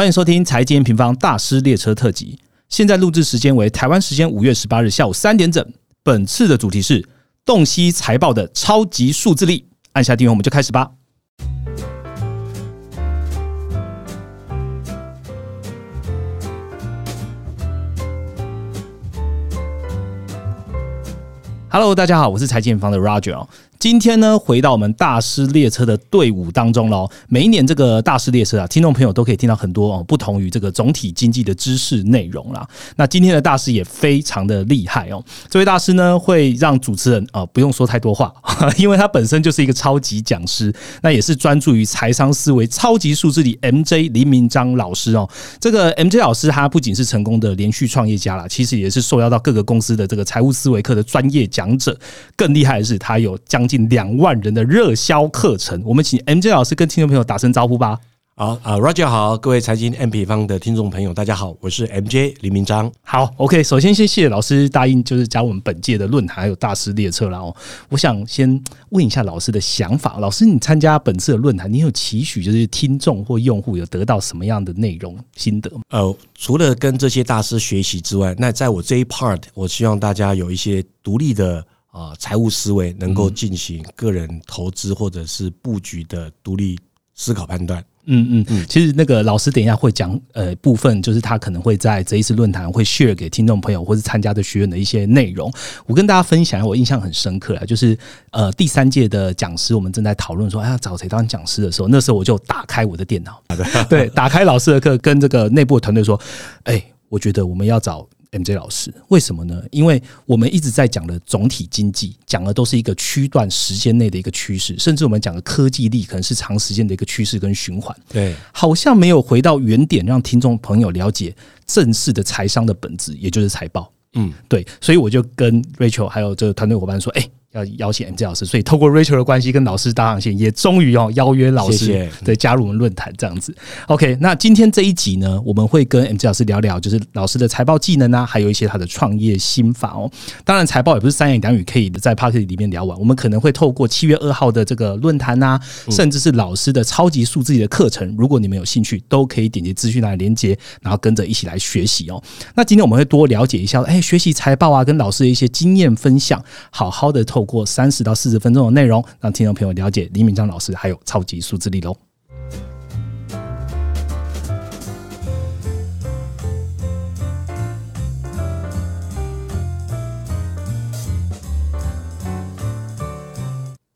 欢迎收听财经平方大师列车特辑。现在录制时间为台湾时间五月十八日下午三点整。本次的主题是洞悉财报的超级数字力。按下订阅，我们就开始吧。Hello，大家好，我是财经方的 Roger。今天呢，回到我们大师列车的队伍当中喽。每一年这个大师列车啊，听众朋友都可以听到很多哦，不同于这个总体经济的知识内容啦。那今天的大师也非常的厉害哦。这位大师呢，会让主持人啊不用说太多话，因为他本身就是一个超级讲师，那也是专注于财商思维、超级数字里 MJ 林明章老师哦。这个 MJ 老师他不仅是成功的连续创业家啦，其实也是受邀到各个公司的这个财务思维课的专业讲者。更厉害的是，他有将近两万人的热销课程，我们请 M J 老师跟听众朋友打声招呼吧。好啊，Roger 好，各位财经 M P 方的听众朋友，大家好，我是 M J 李明章。好，OK，首先谢谢老师答应就是加入我们本届的论坛还有大师列车了哦。我想先问一下老师的想法，老师你参加本次的论坛，你有期许就是听众或用户有得到什么样的内容心得？呃，除了跟这些大师学习之外，那在我这一 part，我希望大家有一些独立的。啊，财务思维能够进行个人投资或者是布局的独立思考判断。嗯嗯嗯，其实那个老师等一下会讲，呃，部分就是他可能会在这一次论坛会 share 给听众朋友或是参加的学员的一些内容。我跟大家分享，我印象很深刻啊，就是呃第三届的讲师，我们正在讨论说，哎，呀找谁当讲师的时候，那时候我就打开我的电脑，对，打开老师的课，跟这个内部团队说，哎，我觉得我们要找。M J 老师，为什么呢？因为我们一直在讲的总体经济，讲的都是一个区段时间内的一个趋势，甚至我们讲的科技力，可能是长时间的一个趋势跟循环。对，好像没有回到原点，让听众朋友了解正式的财商的本质，也就是财报。嗯，对，所以我就跟 Rachel 还有这个团队伙伴说，哎。要邀请 M J 老师，所以透过 Rachel 的关系跟老师搭上线，也终于哦邀约老师对加入我们论坛这样子。OK，那今天这一集呢，我们会跟 M J 老师聊聊，就是老师的财报技能啊，还有一些他的创业心法哦。当然，财报也不是三言两语可以在 Party 里面聊完，我们可能会透过七月二号的这个论坛啊，甚至是老师的超级数字的课程，如果你们有兴趣，都可以点击资讯栏连接，然后跟着一起来学习哦。那今天我们会多了解一下，哎，学习财报啊，跟老师的一些经验分享，好好的透。透过三十到四十分钟的内容，让听众朋友了解李敏章老师还有超级数字力喽。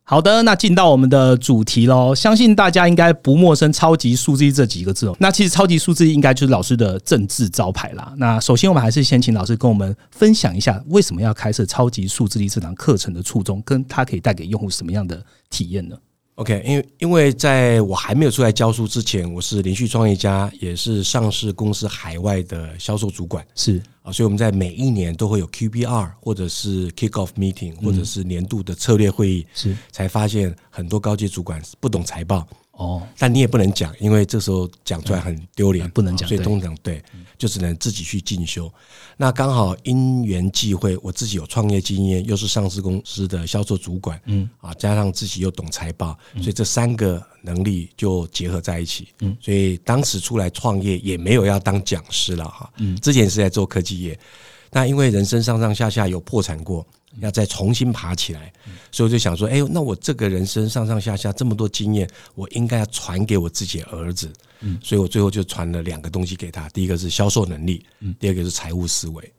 好的，那进到我们的主题喽。相信大家应该不陌生“超级数字”这几个字哦。那其实“超级数字”应该就是老师的政治招牌啦。那首先，我们还是先请老师跟我们分享一下，为什么要开设“超级数字力”这堂课程的初衷，跟它可以带给用户什么样的体验呢？OK，因为因为在我还没有出来教书之前，我是连续创业家，也是上市公司海外的销售主管，是啊，所以我们在每一年都会有 QBR 或者是 Kick Off Meeting 或者是年度的策略会议，是才发现很多高阶主管不懂财报。哦，但你也不能讲，因为这时候讲出来很丢脸，不能讲。所以通常对，就只能自己去进修。那刚好因缘际会，我自己有创业经验，又是上市公司的销售主管，嗯啊，加上自己又懂财报，所以这三个能力就结合在一起。嗯，所以当时出来创业也没有要当讲师了哈。嗯，之前是在做科技业，那因为人生上上下下有破产过。要再重新爬起来，所以我就想说，哎，那我这个人生上上下下这么多经验，我应该要传给我自己的儿子。嗯，所以我最后就传了两个东西给他，第一个是销售能力，嗯，第二个是财务思维。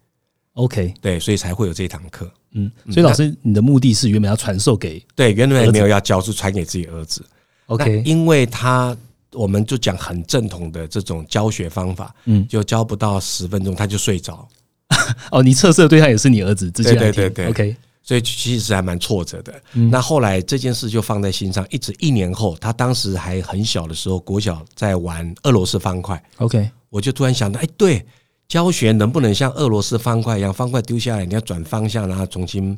OK，对，所以才会有这堂课。嗯，所以老师，你的目的是原本要传授给对，原本没有要教，是传给自己儿子。OK，因为他我们就讲很正统的这种教学方法，嗯，就教不到十分钟他就睡着。哦，你测试的对象也是你儿子，对对对对，OK，所以其实还蛮挫折的。那后来这件事就放在心上，一直一年后，他当时还很小的时候，国小在玩俄罗斯方块，OK，我就突然想到，哎，对，教学能不能像俄罗斯方块一样，方块丢下来，你要转方向，然后重新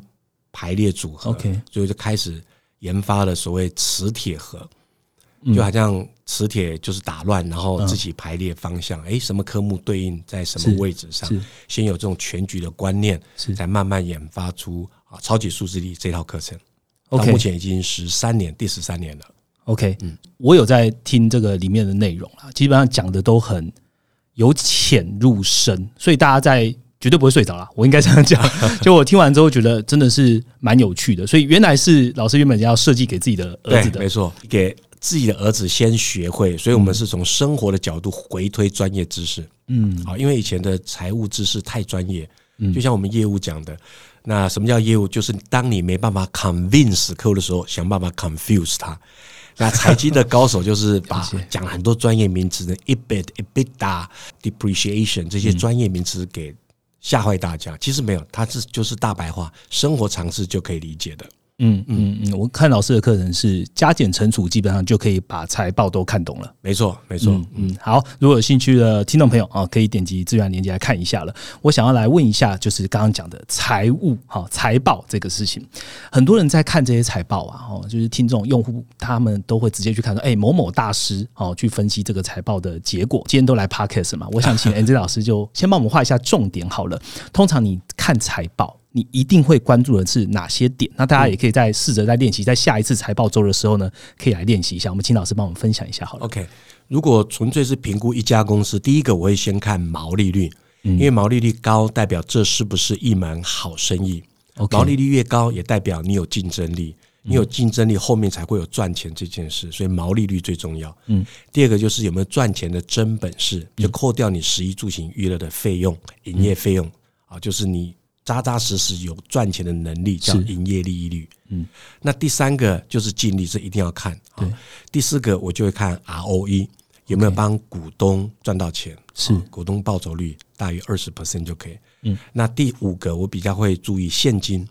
排列组合，OK，所以就开始研发了所谓磁铁盒。就好像磁铁就是打乱，然后自己排列方向，哎，什么科目对应在什么位置上？先有这种全局的观念，才慢慢研发出啊超级数字力这套课程。到目前已经十三年，第十三年了。OK，嗯，我有在听这个里面的内容啊，基本上讲的都很由浅入深，所以大家在绝对不会睡着了。我应该这样讲，就我听完之后觉得真的是蛮有趣的。所以原来是老师原本要设计给自己的儿子的，没错，给自己的儿子先学会。所以我们是从生活的角度回推专业知识。嗯，好，因为以前的财务知识太专业，嗯，就像我们业务讲的，那什么叫业务？就是当你没办法 convince 客户的时候，想办法 confuse 他。那财经的高手就是把 讲很多专业名词的 EBIT、EBITDA、depreciation 这些专业名词给吓坏大家。其实没有，它是就是大白话，生活常识就可以理解的。嗯嗯嗯，我看老师的课程是加减乘除，基本上就可以把财报都看懂了。没错，没错。嗯，好，如果有兴趣的听众朋友啊，可以点击资源链接来看一下了。我想要来问一下，就是刚刚讲的财务哈财报这个事情，很多人在看这些财报啊，哦，就是听众用户他们都会直接去看说，哎，某某大师哦，去分析这个财报的结果。今天都来 podcast 嘛，我想请 Andy 老师就先帮我们画一下重点好了。通常你看财报。你一定会关注的是哪些点？那大家也可以在试着在练习，在下一次财报周的时候呢，可以来练习一下。我们请老师帮我们分享一下好了。OK，如果纯粹是评估一家公司，第一个我会先看毛利率，因为毛利率高代表这是不是一门好生意。毛利率越高，也代表你有竞争力，你有竞争力，后面才会有赚钱这件事。所以毛利率最重要。嗯，第二个就是有没有赚钱的真本事，就扣掉你食衣住行娱乐的费用、营业费用啊，就是你。扎扎实实有赚钱的能力叫营业利益率，嗯，那第三个就是净利，这一定要看啊。第四个我就会看 ROE 有没有帮股东赚到钱，是股东报酬率大于二十 percent 就可以。嗯，那第五个我比较会注意现金，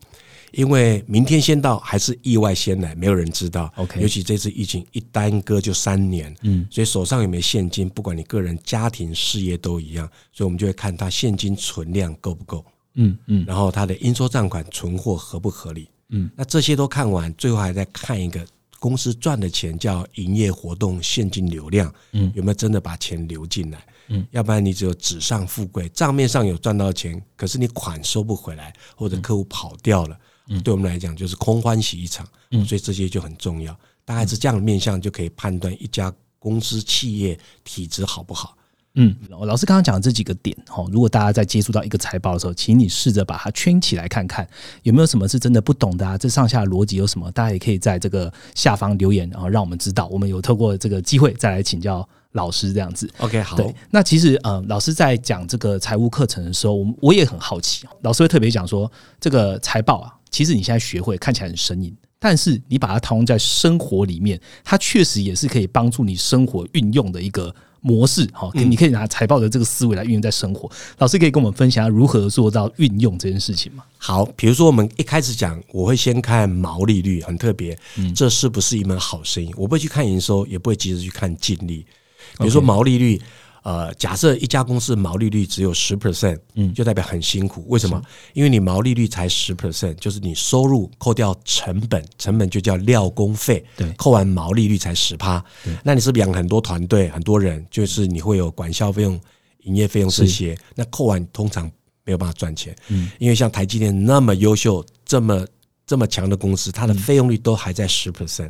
因为明天先到还是意外先来，没有人知道。OK，尤其这次疫情一耽搁就三年，嗯，所以手上有没有现金，不管你个人、家庭、事业都一样，所以我们就会看他现金存量够不够。嗯嗯，然后它的应收账款存货合不合理？嗯，那这些都看完，最后还在看一个公司赚的钱叫营业活动现金流量，嗯，有没有真的把钱流进来？嗯，要不然你只有纸上富贵，账面上有赚到钱，可是你款收不回来，或者客户跑掉了，嗯，对我们来讲就是空欢喜一场。嗯，所以这些就很重要，大概是这样的面向就可以判断一家公司企业体质好不好。嗯，老师刚刚讲的这几个点哈，如果大家在接触到一个财报的时候，请你试着把它圈起来看看，有没有什么是真的不懂的啊？这上下逻辑有什么？大家也可以在这个下方留言，然后让我们知道。我们有透过这个机会再来请教老师这样子。OK，好。对，那其实呃，老师在讲这个财务课程的时候，我我也很好奇，老师会特别讲说，这个财报啊，其实你现在学会看起来很生硬，但是你把它套用在生活里面，它确实也是可以帮助你生活运用的一个。模式哈，你可以拿财报的这个思维来运用在生活。老师可以跟我们分享如何做到运用这件事情吗？好，比如说我们一开始讲，我会先看毛利率，很特别，这是不是一门好生意？我不会去看营收，也不会急着去看净利。比如说毛利率。呃，假设一家公司毛利率只有十 percent，嗯，就代表很辛苦。为什么？因为你毛利率才十 percent，就是你收入扣掉成本，成本就叫料工费，对，扣完毛利率才十趴。那你是不是养很多团队，很多人，就是你会有管销费用、营业费用这些，那扣完通常没有办法赚钱。嗯，因为像台积电那么优秀、这么这么强的公司，它的费用率都还在十 percent，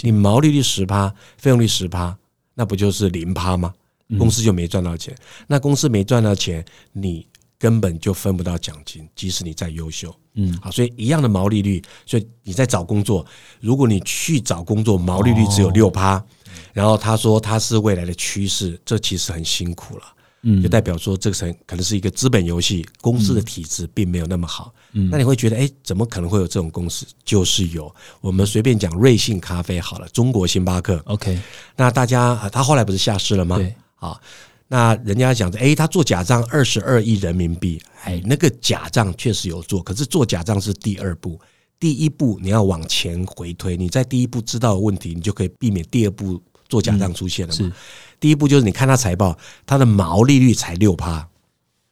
你毛利率十趴，费用率十趴，那不就是零趴吗？公司就没赚到钱，那公司没赚到钱，你根本就分不到奖金，即使你再优秀，嗯，好，所以一样的毛利率，所以你在找工作，如果你去找工作，毛利率只有六趴，然后他说他是未来的趋势，这其实很辛苦了，嗯，就代表说这个成可能是一个资本游戏，公司的体制并没有那么好，嗯，那你会觉得，哎，怎么可能会有这种公司？就是有，我们随便讲瑞幸咖啡好了，中国星巴克，OK，那大家他后来不是下市了吗？对。啊，那人家讲的，哎，他做假账二十二亿人民币，哎，那个假账确实有做，可是做假账是第二步，第一步你要往前回推，你在第一步知道问题，你就可以避免第二步做假账出现了嘛。第一步就是你看他财报，他的毛利率才六趴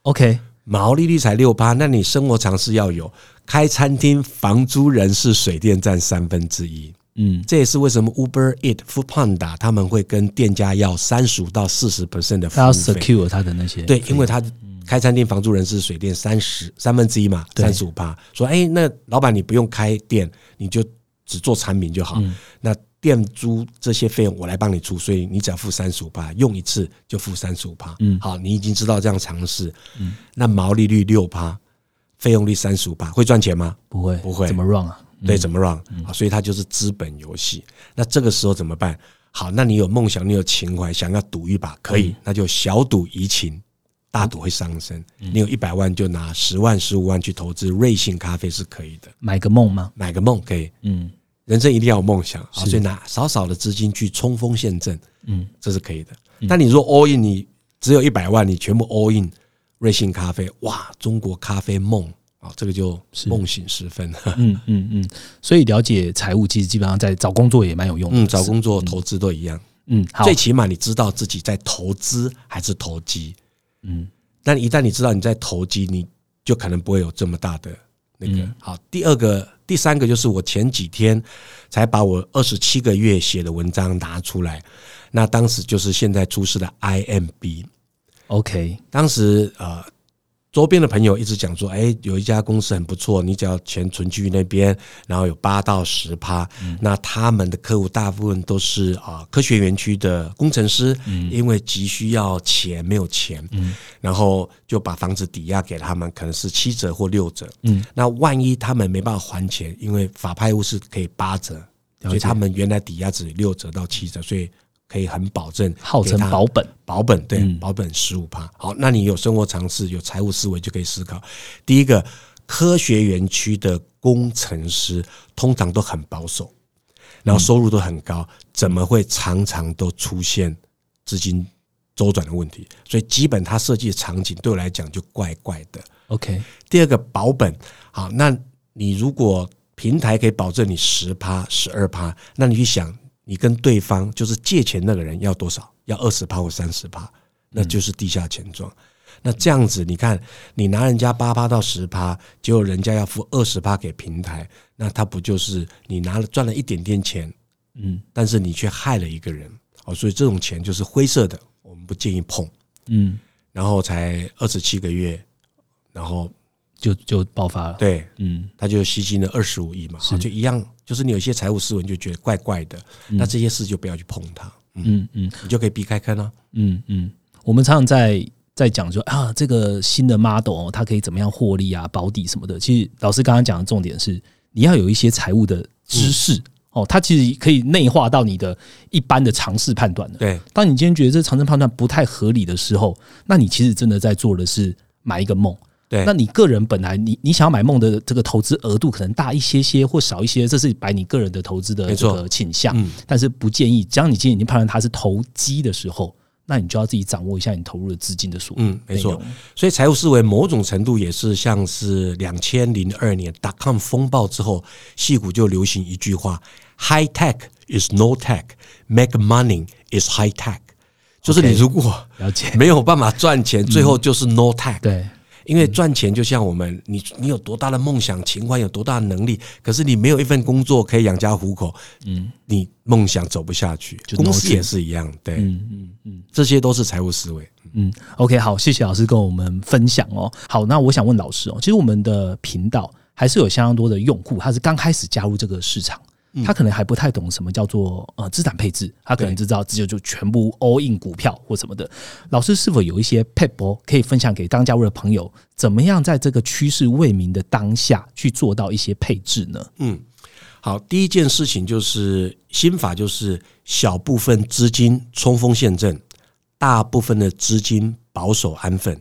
，OK，毛利率才六趴，那你生活常识要有，开餐厅房租、人事、水电占三分之一。嗯，这也是为什么 Uber Eat、Food Panda 他们会跟店家要三十五到四十 percent 的服务费。secure 他的那些对，因为他开餐厅房租、人是、水电三十三分之一嘛，三十五趴。说哎，那老板你不用开店，你就只做产品就好。那店租这些费用我来帮你出，所以你只要付三十五趴，用一次就付三十五趴。嗯，好，你已经知道这样尝试，嗯，那毛利率六趴，费用率三十五趴，会赚钱吗？不会，不会，怎么 run 啊？对，怎么 run？好，所以它就是资本游戏。那这个时候怎么办？好，那你有梦想，你有情怀，想要赌一把，可以，那就小赌怡情，大赌会伤身。你有一百万，就拿十万、十五万去投资瑞幸咖啡是可以的。买个梦吗？买个梦可以。嗯。人生一定要有梦想，所以拿少少的资金去冲锋陷阵，嗯，这是可以的。但你说 all in，你只有一百万，你全部 all in 瑞幸咖啡，哇，中国咖啡梦啊，这个就梦醒时分。嗯嗯嗯，所以了解财务，其实基本上在找工作也蛮有用的。嗯，找工作、投资都一样。嗯，最起码你知道自己在投资还是投机。嗯，但一旦你知道你在投机，你就可能不会有这么大的。那个好，第二个、第三个就是我前几天才把我二十七个月写的文章拿出来，那当时就是现在出事的 IMB，OK，当时呃。周边的朋友一直讲说，哎，有一家公司很不错，你只要钱存去那边，然后有八到十趴，那他们的客户大部分都是啊科学园区的工程师，因为急需要钱没有钱，然后就把房子抵押给他们，可能是七折或六折，那万一他们没办法还钱，因为法拍屋是可以八折，所以他们原来抵押只六折到七折，所以。可以很保证，号称保本，保本对，保本十五趴。好，那你有生活常识，有财务思维，就可以思考。第一个，科学园区的工程师通常都很保守，然后收入都很高，怎么会常常都出现资金周转的问题？所以，基本他设计的场景对我来讲就怪怪的。OK，第二个保本，好，那你如果平台可以保证你十趴、十二趴，那你去想。你跟对方就是借钱那个人要多少？要二十趴或三十趴，那就是地下钱庄。那这样子，你看，你拿人家八趴到十趴，结果人家要付二十趴给平台，那他不就是你拿了赚了一点点钱，嗯，但是你却害了一个人哦。所以这种钱就是灰色的，我们不建议碰，嗯。然后才二十七个月，然后。就就爆发了，对，嗯，他就吸金了二十五亿嘛，就一样，就是你有一些财务思维就觉得怪怪的，那这些事就不要去碰它，嗯嗯，你就可以避开坑了，嗯嗯。我们常常在在讲说啊，这个新的 model 它可以怎么样获利啊，保底什么的。其实老师刚刚讲的重点是，你要有一些财务的知识哦，它其实可以内化到你的一般的常识判断的。对，当你今天觉得这常识判断不太合理的时候，那你其实真的在做的是买一个梦。对，那你个人本来你你想要买梦的这个投资额度可能大一些些或少一些，这是摆你个人的投资的这个倾向，但是不建议。只要你今天已经判断它是投机的时候，那你就要自己掌握一下你投入的资金的数。嗯，没错。所以财务思维某种程度也是像是两千零二年 dot com 风暴之后，戏股就流行一句话：High tech is no tech，make money is high tech。就是你如果了解没有办法赚钱，最后就是 no tech。对。因为赚钱就像我们，你你有多大的梦想、情怀，有多大的能力，可是你没有一份工作可以养家糊口，嗯，你梦想走不下去。公司也是一样，对，嗯嗯嗯，这些都是财务思维。嗯，OK，好，谢谢老师跟我们分享哦。好，那我想问老师哦，其实我们的频道还是有相当多的用户，他是刚开始加入这个市场。他可能还不太懂什么叫做呃资产配置，他可能只知道直接就全部 all in 股票或什么的。老师是否有一些 p e p 可以分享给刚加入的朋友，怎么样在这个趋势未明的当下去做到一些配置呢？嗯，好，第一件事情就是心法，就是小部分资金冲锋陷阵，大部分的资金保守安分。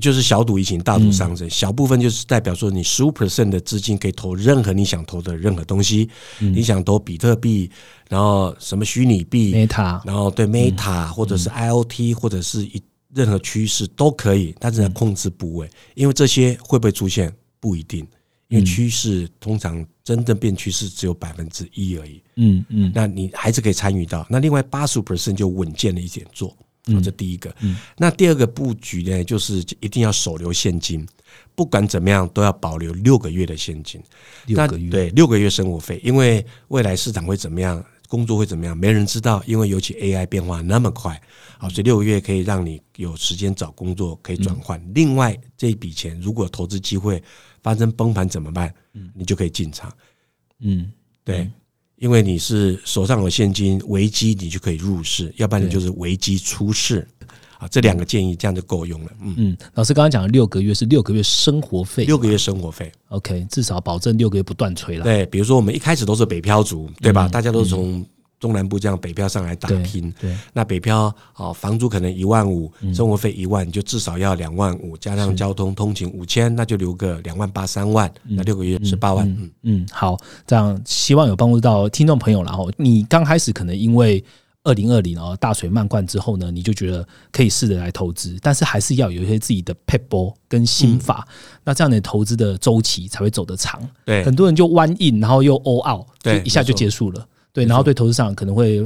就是小赌怡情，大赌伤身。小部分就是代表说，你十五 percent 的资金可以投任何你想投的任何东西。你想投比特币，然后什么虚拟币，Meta，然后对 Meta 或者是 IOT 或者是一任何趋势都可以，但是要控制部位，因为这些会不会出现不一定，因为趋势通常真正变趋势只有百分之一而已。嗯嗯，那你还是可以参与到。那另外八十五 percent 就稳健的一点做。这第一个，那第二个布局呢，就是一定要手留现金，不管怎么样都要保留六个月的现金。六个月对六个月生活费，因为未来市场会怎么样，工作会怎么样，没人知道。因为尤其 AI 变化那么快，好，所以六个月可以让你有时间找工作，可以转换。另外这一笔钱，如果投资机会发生崩盘怎么办？嗯，你就可以进场。嗯，对。因为你是手上有现金，危机你就可以入市，要不然你就是危机出市。啊，这两个建议这样就够用了。嗯嗯，老师刚刚讲的六个月是六个月生活费，六个月生活费，OK，至少保证六个月不断吹了。对，比如说我们一开始都是北漂族，对吧？大家都从中南部这样北漂上来打拼，对，那北漂啊，房租可能一万五，生活费一万，就至少要两万五，加上交通通勤五千，那就留个两万八三万，那六个月十八万。嗯嗯，好，这样希望有帮助到听众朋友。然后你刚开始可能因为。二零二零哦，大水漫灌之后呢，你就觉得可以试着来投资，但是还是要有一些自己的 p e p 跟心法，那这样的投资的周期才会走得长。对，很多人就 one in，然后又 all out，对，一下就结束了。对，然后对投资上可能会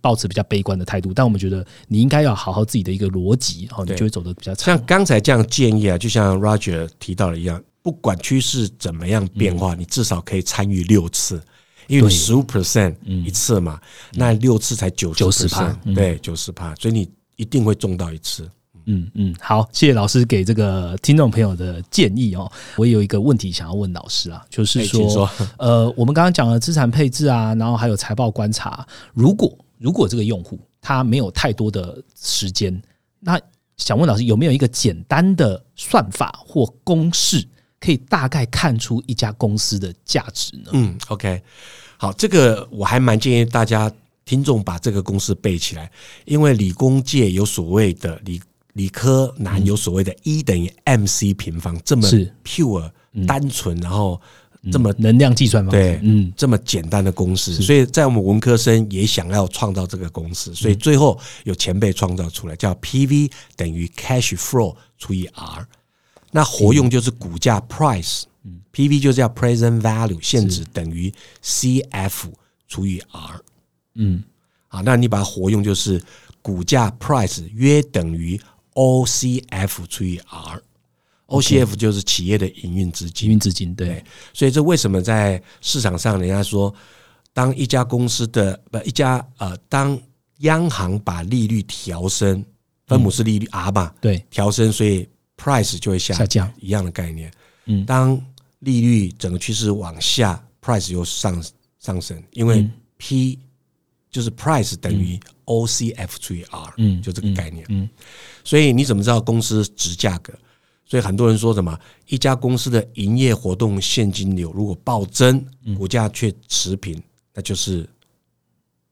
抱持比较悲观的态度。但我们觉得你应该要好好自己的一个逻辑，然后你就会走得比较长。像刚才这样建议啊，就像 Roger 提到的一样，不管趋势怎么样变化，你至少可以参与六次。因为十五 percent 一次嘛，那六次才九九十趴，对，九十趴，所以你一定会中到一次。嗯嗯，好，谢谢老师给这个听众朋友的建议哦。我有一个问题想要问老师啊，就是说，呃，我们刚刚讲了资产配置啊，然后还有财报观察，如果如果这个用户他没有太多的时间，那想问老师有没有一个简单的算法或公式？可以大概看出一家公司的价值呢？嗯，OK，好，这个我还蛮建议大家听众把这个公式背起来，因为理工界有所谓的理理科男有所谓的 E 等于 mc 平方这么 pure 单纯，然后这么能量计算方对，嗯，这么简单的公式，所以在我们文科生也想要创造这个公式，所以最后有前辈创造出来，叫 PV 等于 cash flow 除以 R。那活用就是股价 price，嗯，P/V 就是叫 present value 现值等于 C/F 除以 R，嗯，好，那你把它活用就是股价 price 约等于 O/C/F 除以 R，O/C/F 就是企业的营运资金，营运资金对，所以这为什么在市场上人家说，当一家公司的不一家呃，当央行把利率调升，分母是利率 R 嘛，对，调升，所以。price 就会下降，一样的概念。嗯，当利率整个趋势往下，price 又上上升，因为 P 就是 price 等于 OCF 除以 R，嗯，就这个概念。嗯，所以你怎么知道公司值价格？所以很多人说什么，一家公司的营业活动现金流如果暴增，股价却持平，那就是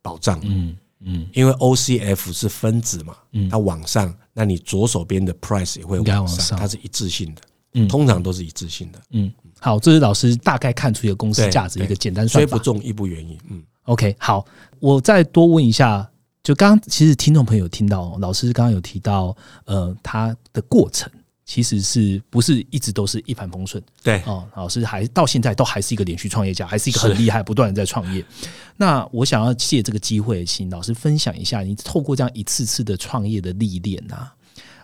保障。嗯。嗯，因为 OCF 是分子嘛，嗯，它往上，那你左手边的 price 也会往上，它是一致性的，嗯，通常都是一致性的，嗯，好，这是老师大概看出一个公司价值一个简单算法，虽不重亦不原因，嗯，OK，好，我再多问一下，就刚刚其实听众朋友听到老师刚刚有提到，呃，他的过程。其实是不是一直都是一帆风顺？对哦，老师还到现在都还是一个连续创业家，还是一个很厉害、不断的在创业。那我想要借这个机会，请老师分享一下，你透过这样一次次的创业的历练啊，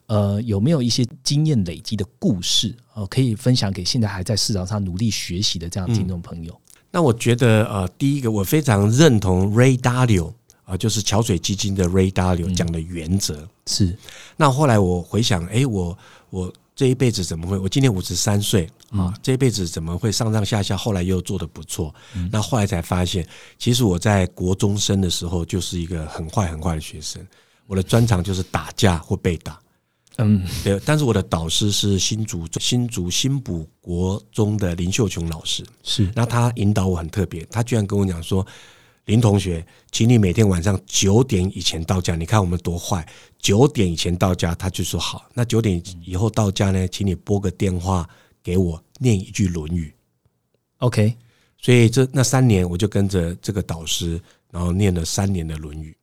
呃，有没有一些经验累积的故事呃，可以分享给现在还在市场上努力学习的这样听众朋友？那我觉得呃，第一个我非常认同 Ray Dalio 啊，就是桥水基金的 Ray Dalio 讲的原则是。那后来我回想，哎，我。我这一辈子怎么会？我今年五十三岁啊，这一辈子怎么会上上下下？后来又做的不错，那后来才发现，其实我在国中生的时候就是一个很坏很坏的学生。我的专长就是打架或被打，嗯，对。但是我的导师是新竹新竹新补国中的林秀琼老师，是。那他引导我很特别，他居然跟我讲说。林同学，请你每天晚上九点以前到家。你看我们多坏，九点以前到家，他就说好。那九点以后到家呢？请你拨个电话给我，念一句《论语》。OK。所以这那三年，我就跟着这个导师，然后念了三年的《论语》。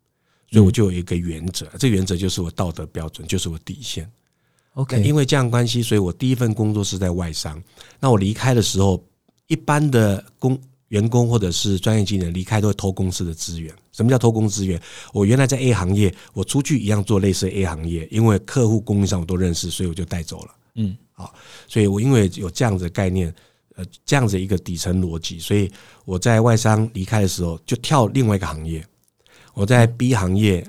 所以我就有一个原则，这原则就是我道德标准，就是我底线。OK。因为这样关系，所以我第一份工作是在外商。那我离开的时候，一般的工。员工或者是专业技能离开都会偷公司的资源。什么叫偷公司资源？我原来在 A 行业，我出去一样做类似 A 行业，因为客户供应商我都认识，所以我就带走了。嗯，好，所以我因为有这样子的概念，呃，这样子一个底层逻辑，所以我在外商离开的时候就跳另外一个行业。我在 B 行业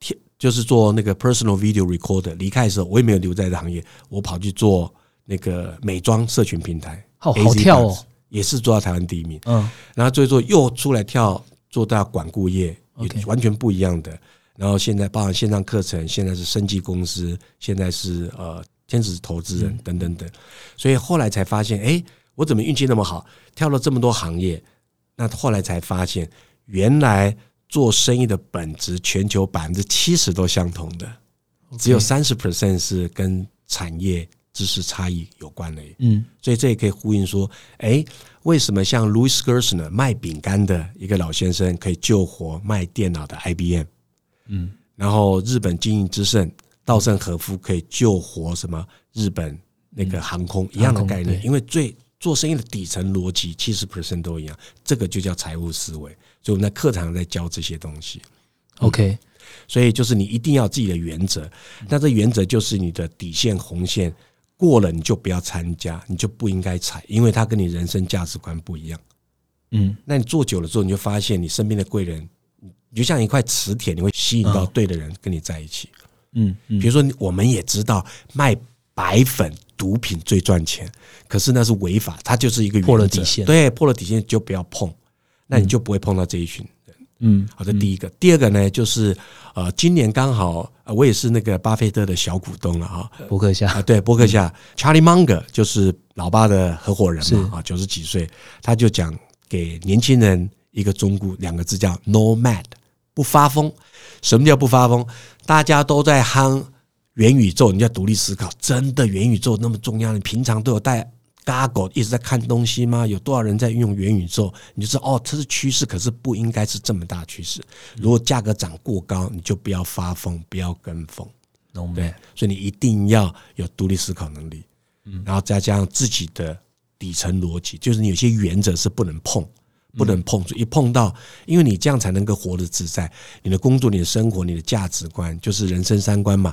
跳就是做那个 personal video recorder，离开的时候我也没有留在这行业，我跑去做那个美妆社群平台。好好跳哦。也是做到台湾第一名。嗯，然后做一做又出来跳做到管顾业，也完全不一样的。然后现在包含线上课程，现在是生技公司，现在是呃天使投资人等等等。所以后来才发现，哎，我怎么运气那么好，跳了这么多行业？那后来才发现，原来做生意的本质，全球百分之七十都相同的，只有三十 percent 是跟产业。知识差异有关的，嗯，所以这也可以呼应说，哎，为什么像 Louis Gerstner 卖饼干的一个老先生可以救活卖电脑的 IBM，嗯，然后日本经营之圣稻盛和夫可以救活什么日本那个航空一样的概念，因为最做生意的底层逻辑七十 percent 都一样，这个就叫财务思维，所以我们在课堂在教这些东西，OK，所以就是你一定要自己的原则，那这原则就是你的底线红线。过了你就不要参加，你就不应该踩，因为他跟你人生价值观不一样。嗯，那你做久了之后，你就发现你身边的贵人，你就像一块磁铁，你会吸引到对的人跟你在一起。嗯，比如说我们也知道卖白粉毒品最赚钱，可是那是违法，它就是一个破了底线。对，破了底线就不要碰，那你就不会碰到这一群。嗯，好的，第一个，第二个呢，就是呃，今年刚好我也是那个巴菲特的小股东了哈，伯克夏啊，对，伯克夏，Charlie Munger 就是老爸的合伙人嘛，啊，九十几岁，他就讲给年轻人一个忠告，两个字叫 “No Mad”，不发疯。什么叫不发疯？大家都在夯元宇宙，你要独立思考，真的元宇宙那么重要？你平常都有带。嘎狗一直在看东西吗？有多少人在运用元宇宙？你就知道哦，这是趋势，可是不应该是这么大趋势。如果价格涨过高，你就不要发疯，不要跟风。对，所以你一定要有独立思考能力，嗯，然后再加上自己的底层逻辑，就是你有些原则是不能碰，不能碰，一碰到，因为你这样才能够活得自在。你的工作、你的生活、你的价值观，就是人生三观嘛，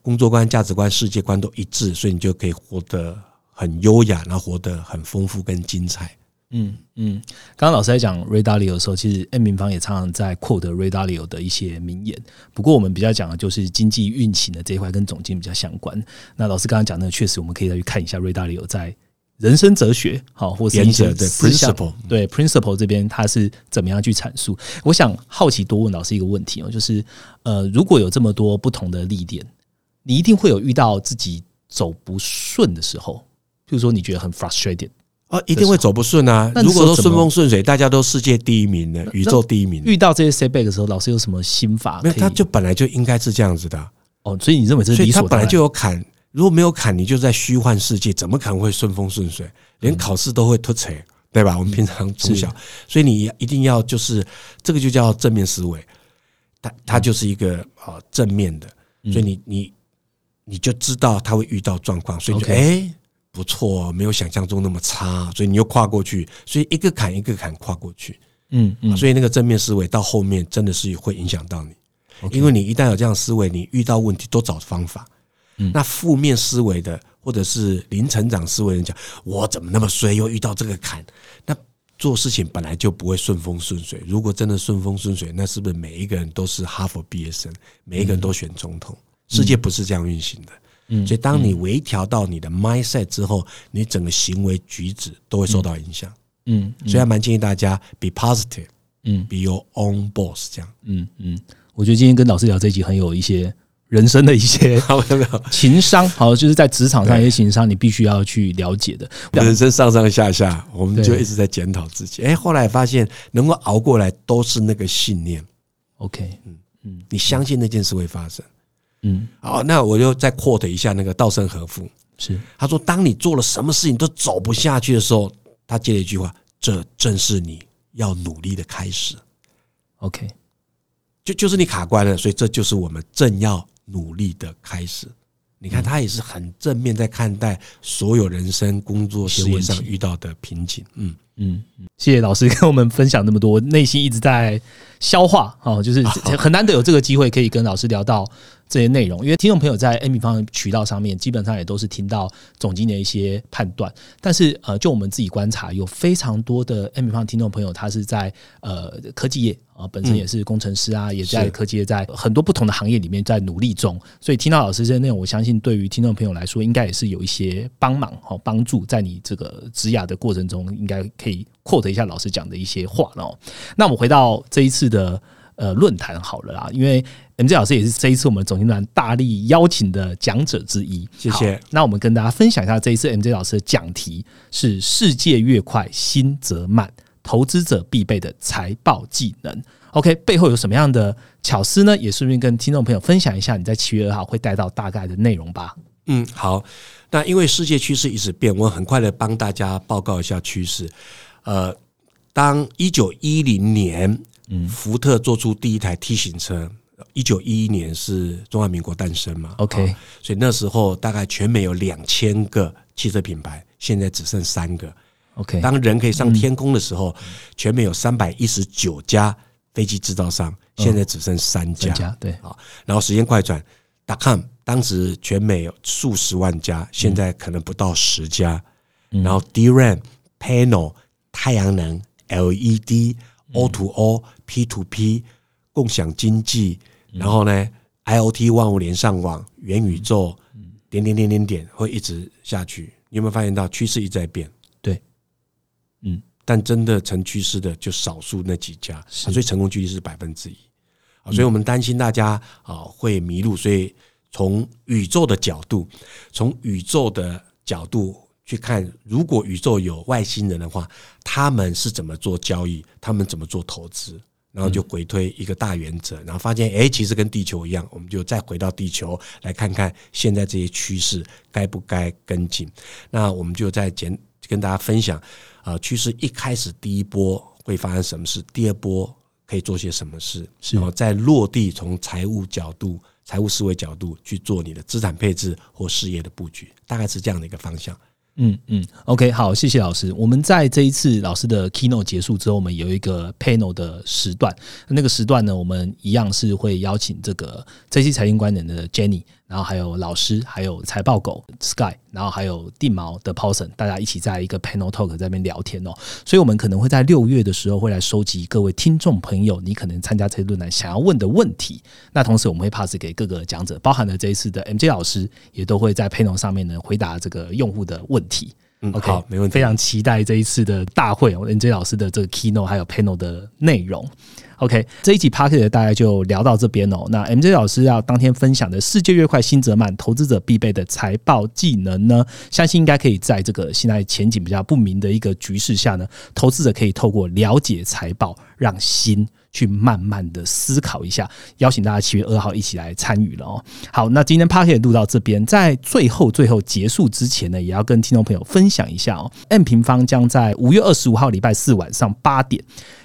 工作观、价值观、世界观都一致，所以你就可以活得。很优雅，然后活得很丰富跟精彩。嗯嗯，刚刚老师在讲 Ray Dalio 的时候，其实 M 平方也常常在 quote Ray Dalio 的一些名言。不过我们比较讲的就是经济运行的这一块跟总经比较相关。那老师刚刚讲的，确实我们可以再去看一下 Ray Dalio 在人生哲学，好，或是一些 principle，对 principle 这边他是怎么样去阐述？我想好奇多问老师一个问题哦，就是呃，如果有这么多不同的历练，你一定会有遇到自己走不顺的时候。譬如说，你觉得很 frustrated 啊，一定会走不顺啊。如果说顺风顺水，大家都世界第一名的，宇宙第一名，遇到这些 setback 的时候，老师有什么心法？没有，他就本来就应该是这样子的。哦，所以你认为这是理所当然？他本来就有坎，如果没有坎，你就在虚幻世界，怎么可能会顺风顺水？连考试都会突扯，对吧？我们平常从小，所以你一定要就是这个就叫正面思维，它它就是一个啊正面的，所以你你你就知道他会遇到状况，所以就哎。不错，没有想象中那么差，所以你又跨过去，所以一个坎一个坎跨过去，嗯嗯，所以那个正面思维到后面真的是会影响到你，因为你一旦有这样思维，你遇到问题都找方法。嗯，那负面思维的或者是零成长思维人讲，我怎么那么衰，又遇到这个坎？那做事情本来就不会顺风顺水。如果真的顺风顺水，那是不是每一个人都是哈佛毕业生，每一个人都选总统？世界不是这样运行的。嗯，所以当你微调到你的 mindset 之后，你整个行为举止都会受到影响。嗯，所以还蛮建议大家 be positive，嗯，be your own boss 这样。嗯嗯，我觉得今天跟老师聊这一集很有一些人生的一些 情商，好，就是在职场上一些情商，你必须要去了解的。人生上上下下，我们就一直在检讨自己。哎，后来发现能够熬过来，都是那个信念。OK，嗯嗯，你相信那件事会发生。嗯，好，那我就再 quote 一下那个稻盛和夫，是他说，当你做了什么事情都走不下去的时候，他接了一句话，这正是你要努力的开始。OK，就就是你卡关了，所以这就是我们正要努力的开始。你看，他也是很正面在看待所有人生、工作、事业上遇到的瓶颈。嗯嗯，谢谢老师跟我们分享那么多，内心一直在消化哦，就是很难得有这个机会可以跟老师聊到。这些内容，因为听众朋友在平方渠道上面，基本上也都是听到总经理的一些判断。但是，呃，就我们自己观察，有非常多的平方听众朋友，他是在呃科技业啊，本身也是工程师啊，也在科技在很多不同的行业里面在努力中。所以听到老师这些内容，我相信对于听众朋友来说，应该也是有一些帮忙哦，帮助在你这个职涯的过程中，应该可以扩得一下老师讲的一些话哦。那我们回到这一次的呃论坛好了啦，因为 M J 老师也是这一次我们总经团大力邀请的讲者之一，谢谢。那我们跟大家分享一下这一次 M J 老师的讲题是“世界越快，心则慢”。投资者必备的财报技能，OK，背后有什么样的巧思呢？也顺便跟听众朋友分享一下，你在七月二号会带到大概的内容吧。嗯，好。那因为世界趋势一直变，我很快的帮大家报告一下趋势。呃，当一九一零年，嗯，福特做出第一台 T 型车，一九一一年是中华民国诞生嘛？OK，所以那时候大概全美有两千个汽车品牌，现在只剩三个。OK，当人可以上天空的时候，全美有三百一十九家飞机制造商，现在只剩三家。对。啊，然后时间快转，.com 当时全美有数十万家，现在可能不到十家。然后 DRAM、Panel、太阳能、LED、O to O、P to P、共享经济，然后呢，IOT 万物连上网、元宇宙，点点点点点会一直下去。你有没有发现到趋势一直在变？嗯，但真的成趋势的就少数那几家，所以成功几率是百分之一啊。所以我们担心大家啊会迷路，所以从宇宙的角度，从宇宙的角度去看，如果宇宙有外星人的话，他们是怎么做交易，他们怎么做投资，然后就回推一个大原则，然后发现哎，其实跟地球一样，我们就再回到地球来看看现在这些趋势该不该跟进。那我们就在简跟大家分享。啊，趋势一开始第一波会发生什么事？第二波可以做些什么事？然后在落地，从财务角度、财务思维角度去做你的资产配置或事业的布局，大概是这样的一个方向。嗯嗯，OK，好，谢谢老师。我们在这一次老师的 keynote 结束之后，我们有一个 panel 的时段。那个时段呢，我们一样是会邀请这个这期财经观点的 Jenny。然后还有老师，还有财报狗 Sky，然后还有地毛的 Paulson，大家一起在一个 Panel Talk 在那边聊天哦。所以，我们可能会在六月的时候会来收集各位听众朋友，你可能参加这些论坛想要问的问题。那同时，我们会 pass 给各个讲者，包含了这一次的 MJ 老师，也都会在 Panel 上面呢回答这个用户的问题。嗯，OK，好，没问题。非常期待这一次的大会，MJ 老师的这个 Keynote 还有 Panel 的内容。OK，这一集 p a r k e t 大概就聊到这边哦。那 MJ 老师要当天分享的“世界越快，心则慢”，投资者必备的财报技能呢？相信应该可以在这个现在前景比较不明的一个局势下呢，投资者可以透过了解财报，让心去慢慢的思考一下。邀请大家七月二号一起来参与了哦。好，那今天 p a r k e t 录到这边，在最后最后结束之前呢，也要跟听众朋友分享一下哦。M 平方将在五月二十五号礼拜四晚上八点。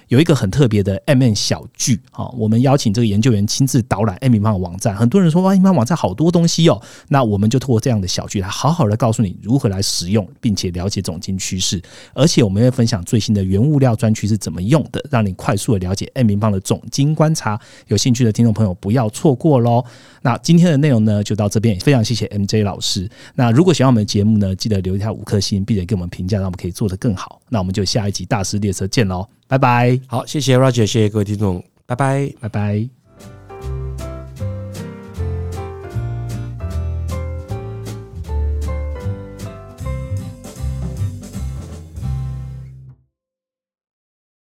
有一个很特别的 M N 小剧啊，我们邀请这个研究员亲自导览 M 平方的网站。很多人说哇，M 平方网站好多东西哦，那我们就通过这样的小剧来好好的告诉你如何来使用，并且了解总经趋势。而且我们会分享最新的原物料专区是怎么用的，让你快速的了解 M 平方的总经观察。有兴趣的听众朋友不要错过喽。那今天的内容呢就到这边，非常谢谢 M J 老师。那如果喜欢我们的节目呢，记得留下五颗星，并且给我们评价，让我们可以做得更好。那我们就下一集大师列车见喽。拜拜，好，谢谢 Roger，谢谢各位听众，拜拜，拜拜。